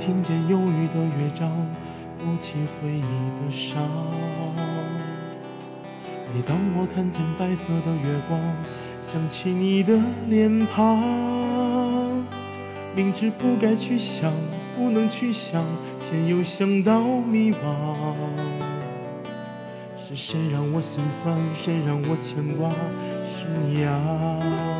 听见忧郁的乐章，勾起回忆的伤。每当我看见白色的月光，想起你的脸庞，明知不该去想，不能去想，偏又想到迷惘。是谁让我心酸，谁让我牵挂？是你呀。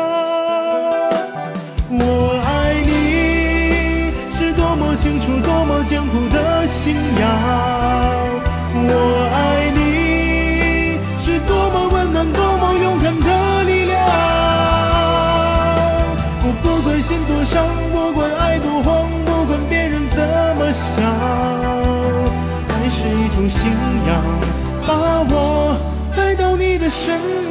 到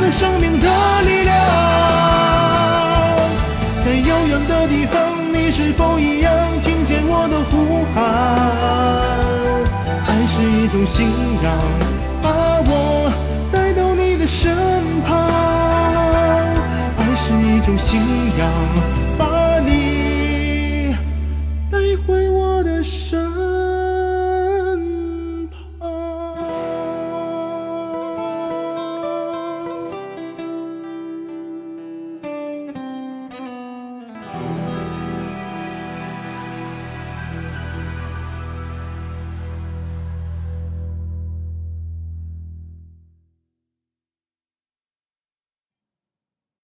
自生命的力量。在遥远的地方，你是否一样听见我的呼喊？爱是一种信仰，把我带到你的身旁。爱是一种信仰。